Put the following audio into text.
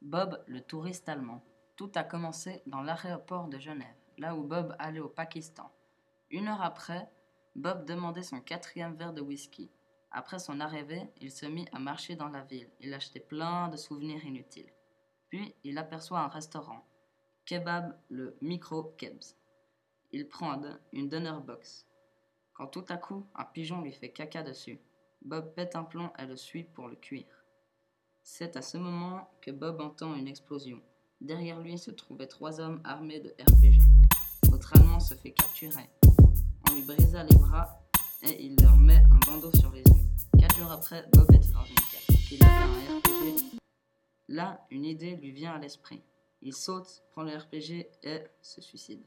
Bob, le touriste allemand. Tout a commencé dans l'aéroport de Genève, là où Bob allait au Pakistan. Une heure après, Bob demandait son quatrième verre de whisky. Après son arrivée, il se mit à marcher dans la ville. Il achetait plein de souvenirs inutiles. Puis, il aperçoit un restaurant. Kebab, le micro Kebs. Il prend une dinner box. Quand tout à coup, un pigeon lui fait caca dessus. Bob pète un plomb et le suit pour le cuire. C'est à ce moment que Bob entend une explosion. Derrière lui se trouvaient trois hommes armés de RPG. Votre Allemand se fait capturer. On lui brisa les bras et il leur met un bandeau sur les yeux. Quatre jours après, Bob était dans une cave. Il avait un RPG. Là, une idée lui vient à l'esprit. Il saute, prend le RPG et se suicide.